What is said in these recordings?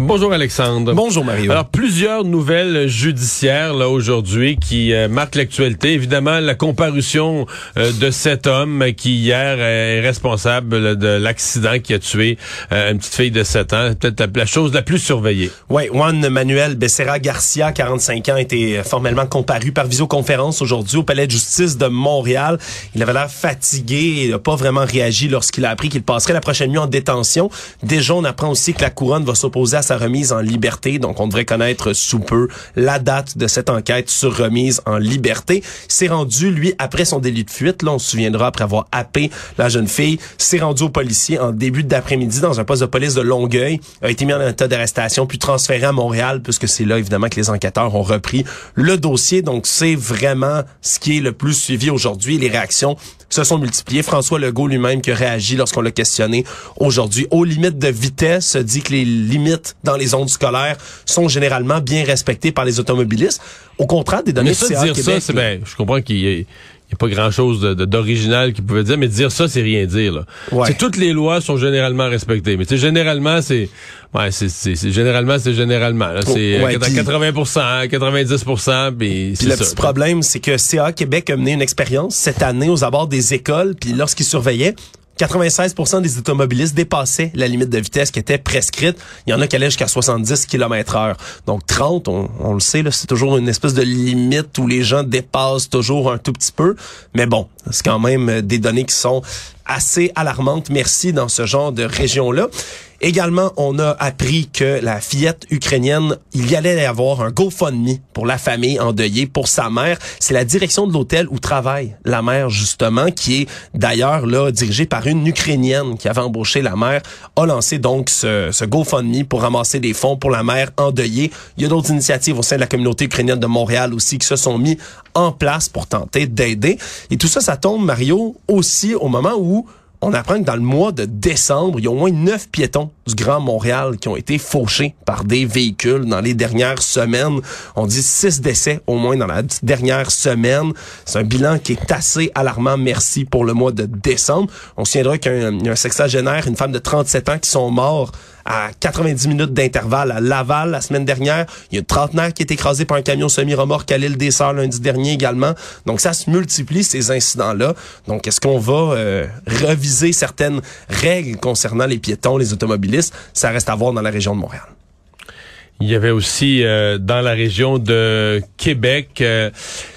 Bonjour Alexandre. Bonjour Mario. Alors plusieurs nouvelles judiciaires là aujourd'hui qui euh, marquent l'actualité. Évidemment la comparution euh, de cet homme qui hier est responsable de l'accident qui a tué euh, une petite fille de 7 ans, peut-être la, chose la plus surveillée. Oui, Juan Manuel Becerra Garcia, 45 ans, a été formellement comparu par visioconférence aujourd'hui au palais de justice de Montréal. Il avait l'air fatigué et n'a pas vraiment réagi lorsqu'il a appris qu'il passerait la prochaine nuit en détention. Déjà, on apprend aussi que la couronne va s'opposer à sa remise en liberté. Donc, on devrait connaître sous peu la date de cette enquête sur remise en liberté. C'est rendu, lui, après son délit de fuite. Là, on se souviendra, après avoir happé la jeune fille, s'est rendu au policier en début d'après-midi dans un poste de police de Longueuil, a été mis en état d'arrestation, puis transféré à Montréal, puisque c'est là, évidemment, que les enquêteurs ont repris le dossier. Donc, c'est vraiment ce qui est le plus suivi aujourd'hui. Les réactions se sont multipliées. François Legault lui-même qui a réagi lorsqu'on l'a questionné aujourd'hui. Aux limites de vitesse, dit que les limites dans les zones scolaires sont généralement bien respectées par les automobilistes. Au contraire des données mais ça, dire ça, c'est ben, je comprends qu'il y a pas grand chose d'original qu'il pouvait dire, mais dire ça, c'est rien dire. Là. Ouais. Toutes les lois sont généralement respectées, mais généralement, c'est ouais, c'est généralement, c'est généralement. C'est ouais, 80% 90% puis le petit problème, c'est que CA Québec a mené une expérience cette année aux abords des écoles, puis lorsqu'ils surveillaient, 96% des automobilistes dépassaient la limite de vitesse qui était prescrite. Il y en a qui allaient jusqu'à 70 km heure. Donc 30, on, le sait, c'est toujours une espèce de limite où les gens dépassent toujours un tout petit peu. Mais bon, c'est quand même des données qui sont assez alarmantes, merci, dans ce genre de région-là. Également, on a appris que la fillette ukrainienne, il y allait y avoir un GoFundMe pour la famille endeuillée, pour sa mère. C'est la direction de l'hôtel où travaille la mère, justement, qui est d'ailleurs là dirigée par une Ukrainienne qui avait embauché la mère, a lancé donc ce, ce GoFundMe pour ramasser des fonds pour la mère endeuillée. Il y a d'autres initiatives au sein de la communauté ukrainienne de Montréal aussi qui se sont mis en place pour tenter d'aider. Et tout ça, ça tombe, Mario, aussi au moment où on apprend que dans le mois de décembre, il y a au moins neuf piétons du Grand Montréal qui ont été fauchés par des véhicules dans les dernières semaines. On dit six décès au moins dans la dernière semaine. C'est un bilan qui est assez alarmant. Merci pour le mois de décembre. On se souviendra qu'il y a un, un sexagénaire, une femme de 37 ans qui sont morts à 90 minutes d'intervalle à Laval la semaine dernière. Il y a une trentenaire qui est écrasé par un camion semi-remorque à l'île des Sœurs lundi dernier également. Donc ça se multiplie ces incidents-là. Donc est-ce qu'on va euh, reviser certaines règles concernant les piétons, les automobilistes? Ça reste à voir dans la région de Montréal. Il y avait aussi euh, dans la région de Québec euh,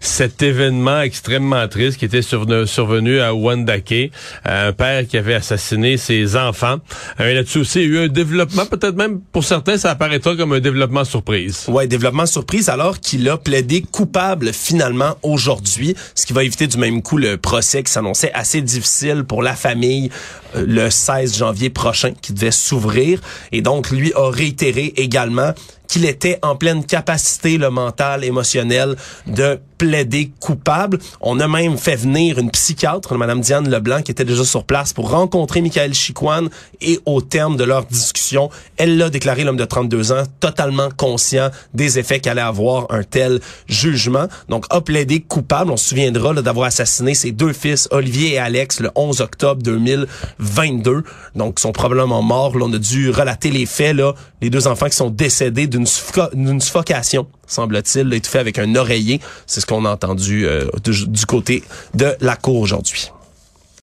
cet événement extrêmement triste qui était survenu, survenu à Wandake, euh, un père qui avait assassiné ses enfants. Là-dessus aussi, il y a eu un développement, peut-être même pour certains, ça apparaîtra comme un développement surprise. Ouais, développement surprise alors qu'il a plaidé coupable finalement aujourd'hui, ce qui va éviter du même coup le procès qui s'annonçait assez difficile pour la famille le 16 janvier prochain qui devait s'ouvrir. Et donc, lui a réitéré également qu'il était en pleine capacité, le mental, émotionnel, de plaider coupable. On a même fait venir une psychiatre, Madame Diane Leblanc, qui était déjà sur place pour rencontrer Michael Chicoine et au terme de leur discussion, elle l'a déclaré, l'homme de 32 ans, totalement conscient des effets qu'allait avoir un tel jugement. Donc, a plaidé coupable. On se souviendra d'avoir assassiné ses deux fils, Olivier et Alex, le 11 octobre 2022. Donc, ils sont probablement morts. Là, on a dû relater les faits, là, les deux enfants qui sont décédés d'une suffocation, semble-t-il, étouffé avec un oreiller. C'est ce qu'on a entendu euh, du côté de la cour aujourd'hui.